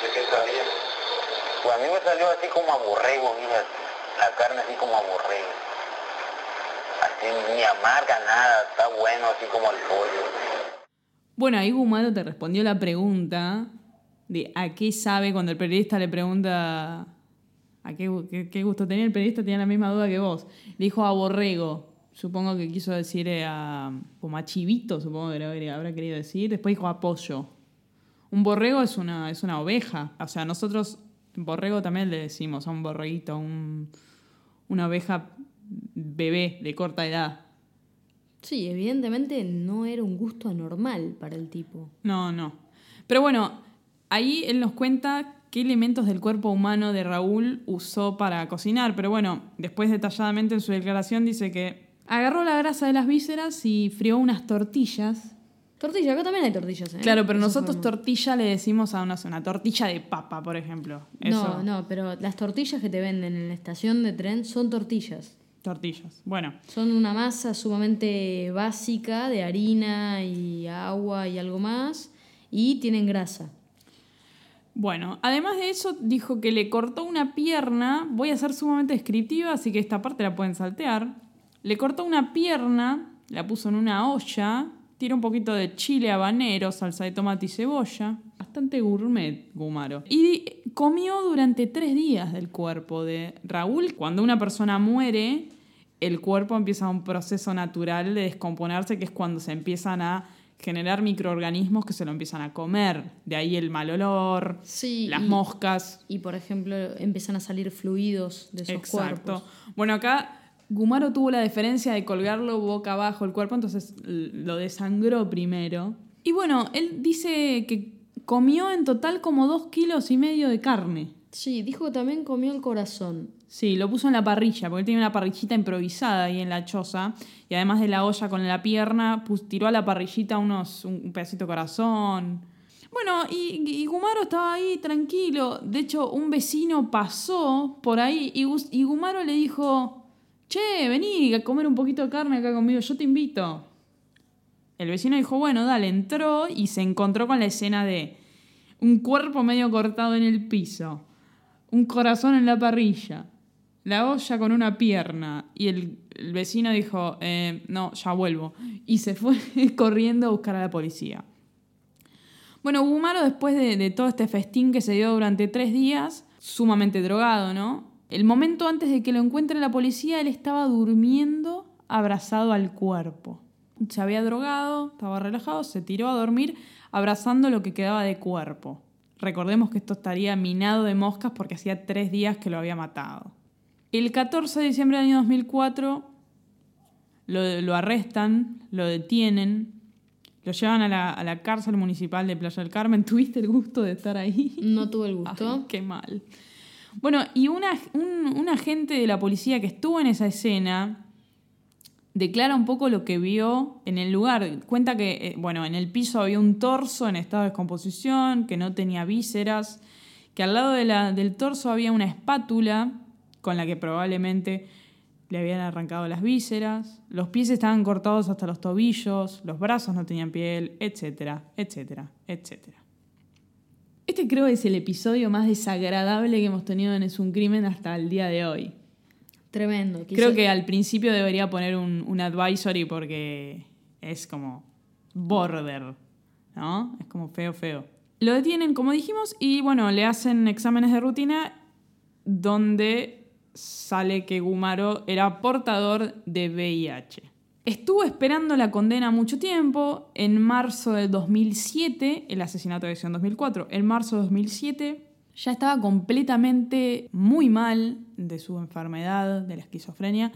¿De qué sabía? Pues a mí me salió así como a borrego, fíjate. La carne así como a borrego. Así ni amarga nada, está bueno así como el pollo. Bueno, ahí Gumaro te respondió la pregunta de a qué sabe cuando el periodista le pregunta a qué, qué- qué gusto tenía el periodista, tenía la misma duda que vos. Le dijo a borrego. Supongo que quiso decir eh, a, como a chivito, supongo que habrá querido decir. Después dijo a pollo. Un borrego es una, es una oveja. O sea, nosotros borrego también le decimos a un borreguito, un- una oveja bebé de corta edad. Sí, evidentemente no era un gusto anormal para el tipo. No, no. Pero bueno, ahí él nos cuenta qué elementos del cuerpo humano de Raúl usó para cocinar. Pero bueno, después detalladamente en su declaración dice que agarró la grasa de las vísceras y frió unas tortillas. Tortilla, acá también hay tortillas, ¿eh? Claro, pero nosotros forma. tortilla le decimos a una, una tortilla de papa, por ejemplo. Eso, No, no, pero las tortillas que te venden en la estación de tren son tortillas. Tortillas. Bueno, Son una masa sumamente básica de harina y agua y algo más y tienen grasa. Bueno, además de eso, dijo que le cortó una pierna. Voy a ser sumamente descriptiva, así que esta parte la pueden saltear. Le cortó una pierna, la puso en una olla, tira un poquito de chile habanero, salsa de tomate y cebolla. Bastante gourmet, Gumaro. Y comió durante tres días del cuerpo de Raúl. Cuando una persona muere, el cuerpo empieza un proceso natural de descomponerse, que es cuando se empiezan a generar microorganismos que se lo empiezan a comer. De ahí el mal olor, Sí, las y- moscas. Y por ejemplo, empiezan a salir fluidos de esos Exacto. cuerpos. Bueno, acá Gumaro tuvo la diferencia de colgarlo boca abajo el cuerpo, entonces lo desangró primero. Y bueno, él dice que comió en total como dos kilos y medio de carne. Sí, dijo que también comió el corazón. Sí, lo puso en la parrilla, porque él tiene una parrillita improvisada ahí en la choza. Y además de la olla con la pierna, tiró a la parrillita unos, un, pedacito de corazón. Bueno, y, Gumaro estaba ahí tranquilo. De hecho, un vecino pasó por ahí y, y Gumaro le dijo, che, vení a comer un poquito de carne acá conmigo, yo te invito. El vecino dijo, bueno, dale, entró y se encontró con la escena de un cuerpo medio cortado en el piso, un corazón en la parrilla, la olla con una pierna y el, vecino dijo, eh, no, ya vuelvo. Y se fue corriendo a buscar a la policía. Bueno, Gumaro después de, de todo este festín que se dio durante tres días, sumamente drogado, ¿no? El momento antes de que lo encuentre la policía, él estaba durmiendo abrazado al cuerpo. Se había drogado, estaba relajado, se tiró a dormir abrazando lo que quedaba de cuerpo. Recordemos que esto estaría minado de moscas porque hacía tres días que lo había matado. El 14 de diciembre del año 2004 lo, lo arrestan, lo detienen, lo llevan a la, a la cárcel municipal de Playa del Carmen. ¿Tuviste el gusto de estar ahí? No tuve el gusto. Ay, qué mal. Bueno, y una, un, un agente de la policía que estuvo en esa escena declara un poco lo que vio en el lugar. Cuenta que, eh, bueno, en el piso había un torso en estado de descomposición, que no tenía vísceras, que al lado de la- del torso había una espátula con la que probablemente le habían arrancado las vísceras, los pies estaban cortados hasta los tobillos, los brazos no tenían piel, etcétera, etcétera, etcétera. Este creo es el episodio más desagradable que hemos tenido en Es un crimen hasta el día de hoy. Tremendo. Creo Quizá- que al principio debería poner un, un advisory porque es como border, ¿no? Es como feo, feo. Lo detienen, como dijimos, y bueno, le hacen exámenes de rutina donde sale que Gumaro era portador de VIH. Estuvo esperando la condena mucho tiempo. En marzo del 2007, el asesinato de en 2004, en marzo de 2007 ya estaba completamente muy mal de su enfermedad, de la esquizofrenia.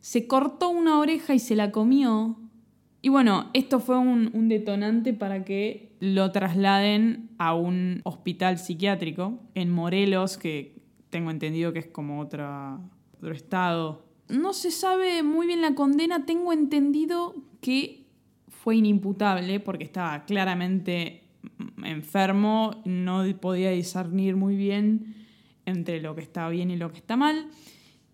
Se cortó una oreja y se la comió. Y bueno, esto fue un, un detonante para que lo trasladen a un hospital psiquiátrico en Morelos, que tengo entendido que es como otro estado. No se sabe muy bien la condena, tengo entendido que fue inimputable porque estaba claramente enfermo, no podía discernir muy bien entre lo que está bien y lo que está mal.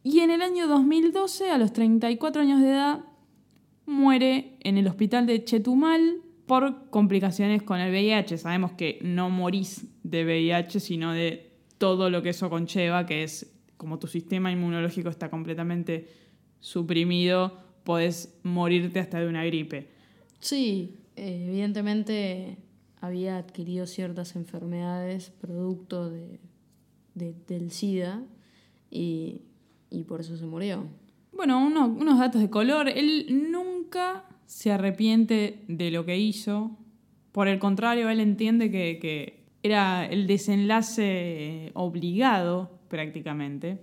Y en el año 2012, a los 34 años de edad, muere en el hospital de Chetumal por complicaciones con el VIH. Sabemos que no morís de VIH, sino de todo lo que eso conlleva, que es como tu sistema inmunológico está completamente suprimido, podés morirte hasta de una gripe. Sí, eh, evidentemente había adquirido ciertas enfermedades producto de, de- del SIDA y, y por eso se murió. Bueno, uno- unos datos de color. Él nunca se arrepiente de lo que hizo. Por el contrario, él entiende que, que era el desenlace obligado prácticamente.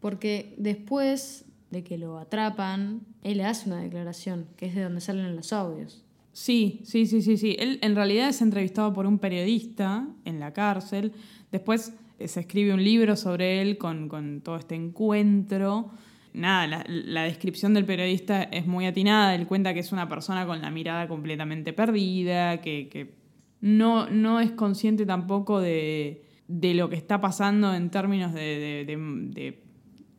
Porque después de que lo atrapan, él hace una declaración, que es de donde salen los audios. Sí, sí, sí, sí, sí. Él en realidad es entrevistado por un periodista en la cárcel. Después eh, se escribe un libro sobre él con, con todo este encuentro. Nada, la, la descripción del periodista es muy atinada. Él cuenta que es una persona con la mirada completamente perdida, que, que no, no es consciente tampoco de, de lo que está pasando en términos de, de-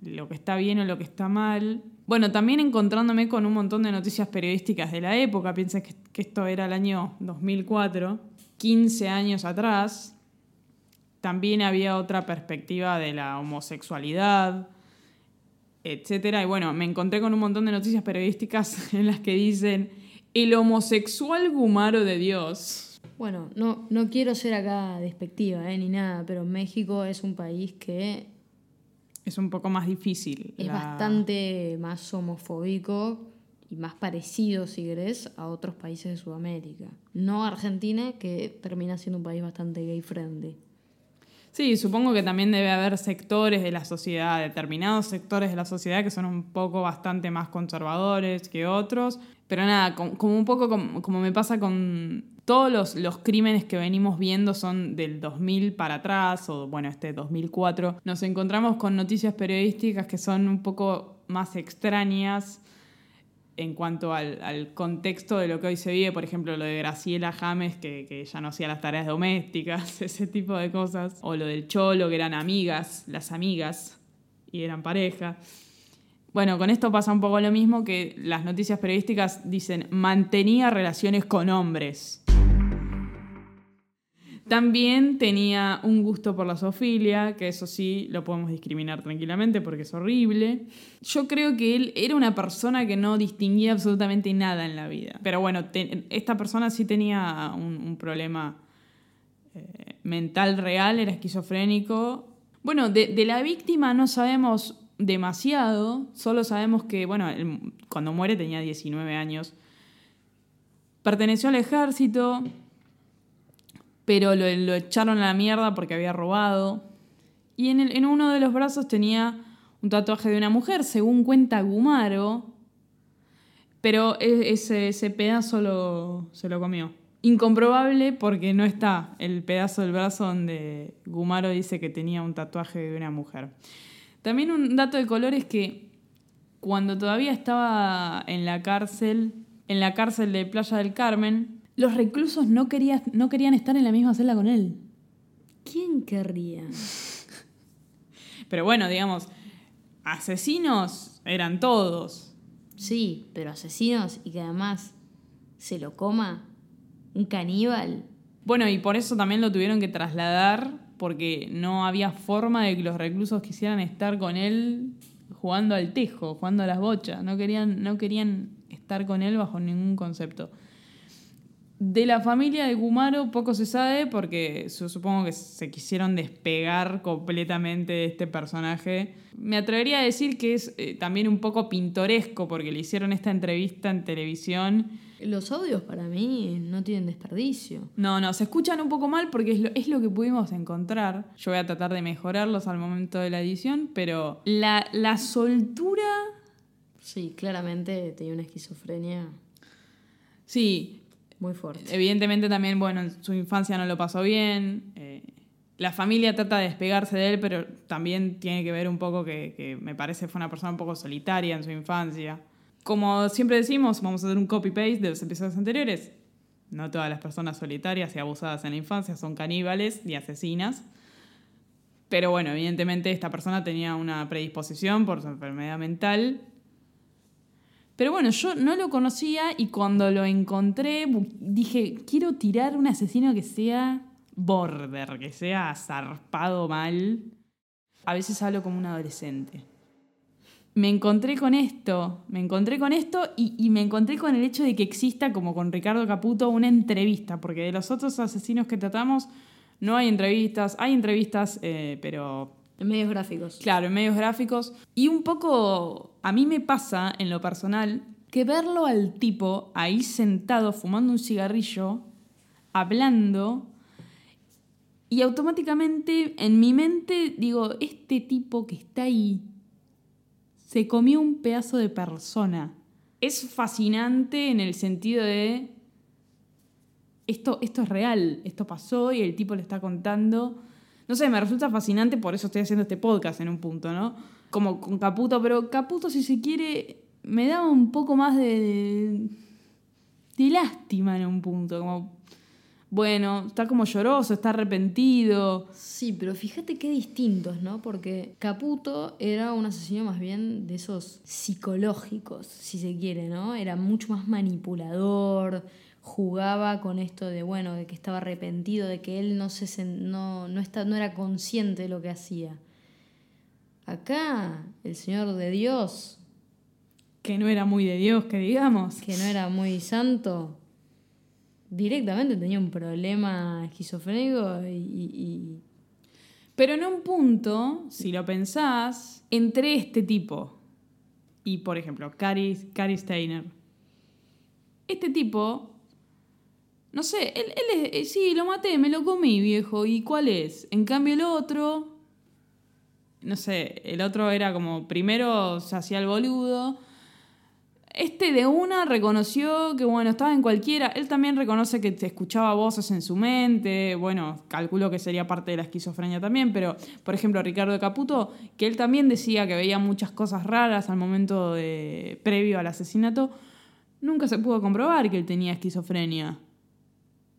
lo que está bien o lo que está mal. Bueno, también encontrándome con un montón de noticias periodísticas de la época, piensa que, que esto era el año 2004, 15 años atrás, también había otra perspectiva de la homosexualidad, etcétera. Y bueno, me encontré con un montón de noticias periodísticas en las que dicen el homosexual gumaro de Dios. Bueno, no, no quiero ser acá despectiva eh, ni nada, pero México es un país que Es un poco más difícil. es la- bastante más homofóbico y más parecido, si querés, a otros países de Sudamérica. No Argentina, que termina siendo un país bastante gay friendly. Sí, supongo que también debe haber sectores de la sociedad, determinados sectores de la sociedad que son un poco bastante más conservadores que otros. Pero nada, com- como, un poco como, como me pasa con todos los, los crímenes que venimos viendo son del 2000 para atrás, o bueno, este 2004, nos encontramos con noticias periodísticas que son un poco más extrañas en cuanto al, contexto de lo que hoy se vive, por ejemplo, lo de Graciela James, que, que ya no hacía las tareas domésticas, ese tipo de cosas, o lo del Cholo, que eran amigas, las amigas, y eran pareja. Bueno, con esto pasa un poco lo mismo que las noticias periodísticas dicen mantenía relaciones con hombres. También tenía un gusto por la zoofilia, que eso sí lo podemos discriminar tranquilamente porque es horrible. Yo creo que él era una persona que no distinguía absolutamente nada en la vida. Pero bueno, esta persona sí tenía un, un problema eh, mental real, era esquizofrénico. Bueno, de, de la víctima no sabemos demasiado, solo sabemos que, bueno, él cuando muere tenía 19 años. Perteneció al ejército, pero lo, echaron a la mierda porque había robado. Y en, uno de los brazos tenía un tatuaje de una mujer, según cuenta Gumaro. Pero e- ese, pedazo se lo comió. Incomprobable porque no está el pedazo del brazo donde Gumaro dice que tenía un tatuaje de una mujer. También un dato de color es que cuando todavía estaba en la cárcel, en la cárcel de Playa del Carmen, los reclusos no, quería- no querían estar en la misma celda con él. ¿Quién querría? Pero bueno, digamos, asesinos eran todos. Sí, pero asesinos y que además se lo coma un caníbal. Bueno, y por eso también lo tuvieron que trasladar, porque no había forma de que los reclusos quisieran estar con él jugando al tejo, jugando a las bochas. No querían, no querían estar con él bajo ningún concepto. De la familia de Gumaro poco se sabe porque su- supongo que se quisieron despegar completamente de este personaje. Me atrevería a decir que es eh, también un poco pintoresco porque le hicieron esta entrevista en televisión Los audios para mí no tienen desperdicio. no, no, se escuchan un poco mal porque es lo, es lo que pudimos encontrar. Yo voy a tratar de mejorarlos al momento de la edición, pero la, la soltura, Sí, claramente tenía una esquizofrenia sí, muy fuerte. evidentemente también, bueno, en su infancia no lo pasó bien. eh, la familia trata de despegarse de él, pero también tiene que ver un poco que, que me parece fue una persona un poco solitaria en su infancia. Como siempre decimos, vamos a hacer un copy-paste de los episodios anteriores. no todas las personas solitarias y abusadas en la infancia son caníbales y asesinas. Pero bueno, evidentemente esta persona tenía una predisposición por su enfermedad mental. Pero bueno, yo no lo conocía y cuando lo encontré dije, quiero tirar un asesino que sea border, que sea zarpado mal. A veces hablo como un adolescente. Me encontré con esto, me encontré con esto y, y me encontré con el hecho de que exista, como con Ricardo Caputo, una entrevista, porque de los otros asesinos que tratamos no hay entrevistas, hay entrevistas, eh, pero En medios gráficos. Claro, en medios gráficos. Y un poco, a mí me pasa en lo personal, que verlo al tipo ahí sentado fumando un cigarrillo, hablando, y automáticamente en mi mente digo, este tipo que está ahí se comió un pedazo de persona. Es fascinante en el sentido de esto, esto es real, esto pasó y el tipo le está contando. No sé, me resulta fascinante, por eso estoy haciendo este podcast en un punto, ¿no? Como con Caputo, pero Caputo, si se quiere, me daba un poco más de, de, de lástima en un punto, como, bueno, está como lloroso, está arrepentido. Sí, pero fíjate qué distintos, ¿no? Porque Caputo era un asesino más bien de esos psicológicos, si se quiere, ¿no? Era mucho más manipulador, jugaba con esto de, bueno, de que estaba arrepentido, de que él no, se, no, no, está, no era consciente de lo que hacía. Acá, el Señor de Dios, Que no era muy de Dios, que digamos. que no era muy santo, directamente tenía un problema esquizofrénico y Pero en un punto, si lo pensás, entre este tipo y, por ejemplo, Cary, Cary Steiner, este tipo, no sé, él, él es, eh, sí, lo maté, me lo comí, viejo, ¿y cuál es? En cambio el otro, no sé, el otro era como, primero se hacía el boludo, este de una reconoció que, bueno, estaba en cualquiera. Él también reconoce que te escuchaba voces en su mente. Bueno, calculo que sería parte de la esquizofrenia también. Pero, por ejemplo, Ricardo Caputo, que él también decía que veía muchas cosas raras al momento de, previo al asesinato. Nunca se pudo comprobar que él tenía esquizofrenia.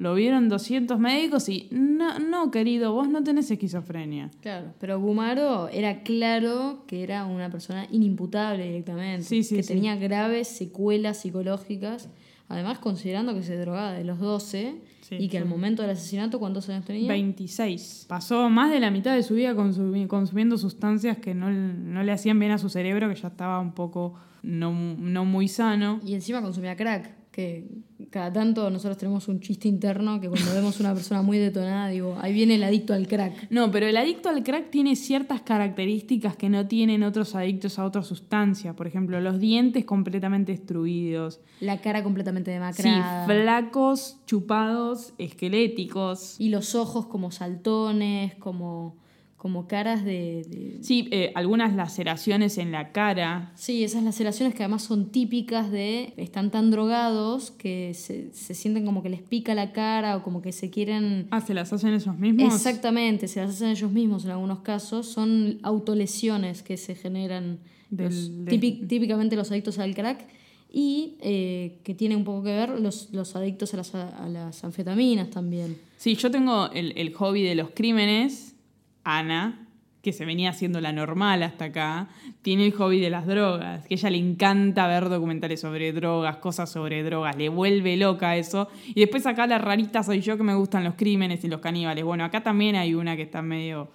Lo vieron 200 médicos y, no, no, querido, vos no tenés esquizofrenia. Claro, pero Gumaro era claro que era una persona inimputable directamente, Sí, sí, que sí. tenía graves secuelas psicológicas, además considerando que se drogaba de los 12 Sí, y que al momento del asesinato, ¿cuántos años tenía? 26. Pasó más de la mitad de su vida consumi- consumiendo sustancias que no, no le hacían bien a su cerebro, que ya estaba un poco no, no muy sano. Y encima consumía crack, que cada tanto nosotros tenemos un chiste interno que cuando vemos una persona muy detonada, digo, ahí viene el adicto al crack. No, pero el adicto al crack tiene ciertas características que no tienen otros adictos a otras sustancias. Por ejemplo, los dientes completamente destruidos. La cara completamente Sí, demacrada. flacos, chupados, esqueléticos. y los ojos como saltones, como, como caras de- de, Sí, eh, algunas laceraciones en la cara. Sí, esas laceraciones que además son típicas de están tan drogados que se, se sienten como que les pica la cara o como que se quieren... Ah, ¿se las hacen esos mismos? Exactamente, se las hacen ellos mismos en algunos casos. Son autolesiones que se generan Del- los- de- típi- típicamente los adictos al crack y eh, que tiene un poco que ver los, los adictos a las, a las anfetaminas también. Sí, yo tengo el, el hobby de los crímenes. Ana, que se venía haciendo la normal hasta acá, tiene el hobby de las drogas, que a ella le encanta ver documentales sobre drogas, cosas sobre drogas, le vuelve loca eso. Y después acá la rarita soy yo que me gustan los crímenes y los caníbales. Bueno, acá también hay una que está medio...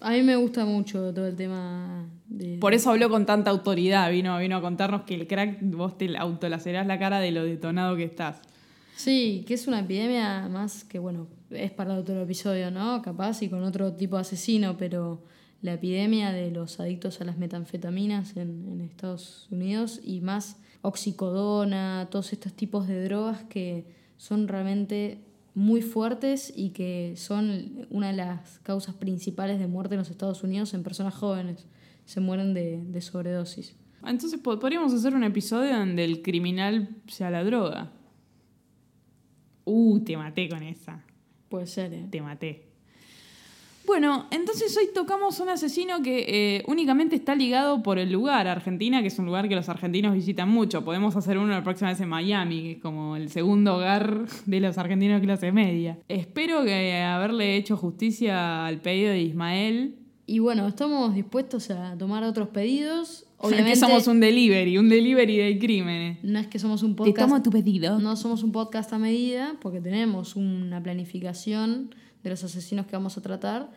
A mí me gusta mucho todo el tema de... Por eso habló con tanta autoridad, vino, vino a contarnos que el crack vos te autolacerás la cara de lo detonado que estás. Sí, que es una epidemia más que, bueno, es para otro episodio, ¿no? Capaz y con otro tipo de asesino, pero la epidemia de los adictos a las metanfetaminas en, en Estados Unidos y más oxicodona, todos estos tipos de drogas que son realmente muy fuertes y que son una de las causas principales de muerte en los Estados Unidos en personas jóvenes. Se mueren de, de sobredosis. Entonces po- podríamos hacer un episodio donde el criminal sea la droga. Uh, te maté con esa. Puede ser, ¿eh? Te maté. Bueno, entonces hoy tocamos un asesino que eh, únicamente está ligado por el lugar, Argentina, que es un lugar que los argentinos visitan mucho. Podemos hacer uno la próxima vez en Miami, que es como el segundo hogar de los argentinos de clase media. Espero que haberle hecho justicia al pedido de Ismael. Y bueno, estamos dispuestos a tomar otros pedidos. Obviamente que somos un delivery, un delivery de crímenes. No es que somos un Te podcast. tomo tu pedido. No somos un podcast a medida, porque tenemos una planificación de los asesinos que vamos a tratar,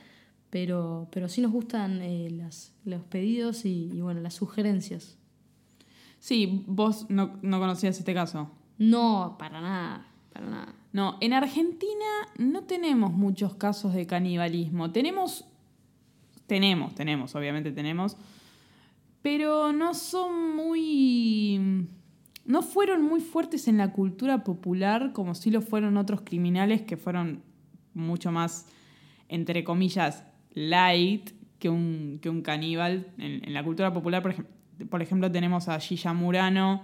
pero, pero sí nos gustan eh, las, los pedidos y, y, bueno, las sugerencias. Sí, vos no, no conocías este caso. No, para nada, para nada. No, en Argentina no tenemos muchos casos de canibalismo. Tenemos, tenemos, tenemos, obviamente tenemos, pero no son muy... No fueron muy fuertes en la cultura popular como si lo fueron otros criminales que fueron mucho más, entre comillas, light que un, que un caníbal. En, la cultura popular, por, ejemplo, tenemos a Gilla Murano,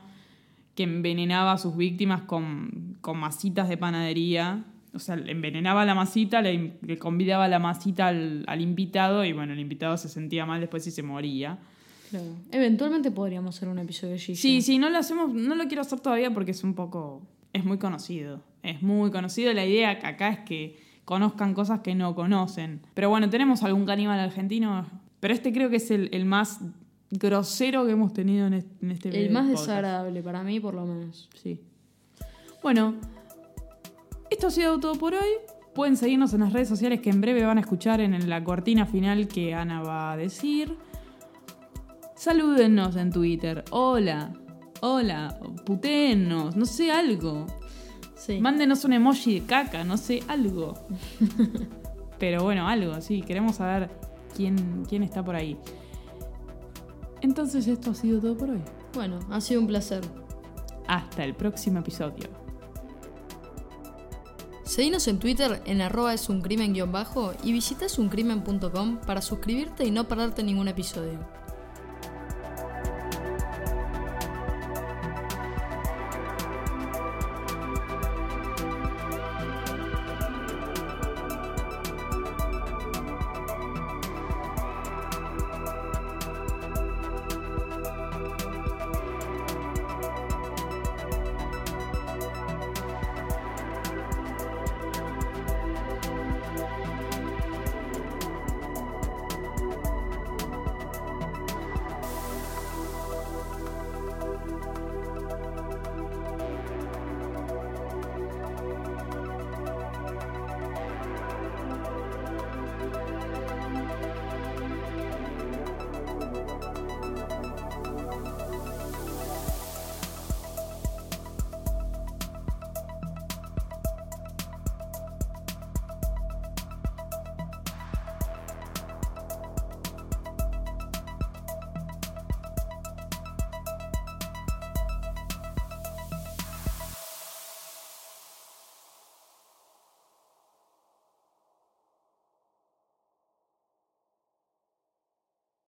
que envenenaba a sus víctimas con, con masitas de panadería. O sea, le envenenaba la masita, le, le convidaba la masita al, al, invitado y bueno, el invitado se sentía mal después y se moría. Claro. Eventualmente podríamos hacer un episodio de. Sí, sí, no lo hacemos, no lo quiero hacer todavía porque es un poco. es muy conocido. Es muy conocido. La idea acá es que conozcan cosas que no conocen. Pero bueno, tenemos algún caníbal argentino. Pero este creo que es el, el más grosero que hemos tenido en este, en este El más podcast. desagradable, para mí por lo menos. Sí. Bueno, esto ha sido todo por hoy. Pueden seguirnos en las redes sociales que en breve van a escuchar en la cortina final que Ana va a decir. Salúdennos en Twitter. Hola. Hola. Putéennos. No sé, algo. Sí. Mándenos un emoji de caca, no sé, algo. Pero bueno, algo, sí. Queremos saber quién, quién está por ahí. Entonces esto ha sido todo por hoy. Bueno, ha sido un placer. Hasta el próximo episodio. Seguinos en Twitter en arroba es un crimen guion bajo y visita esuncrimen.com para suscribirte y no perderte ningún episodio.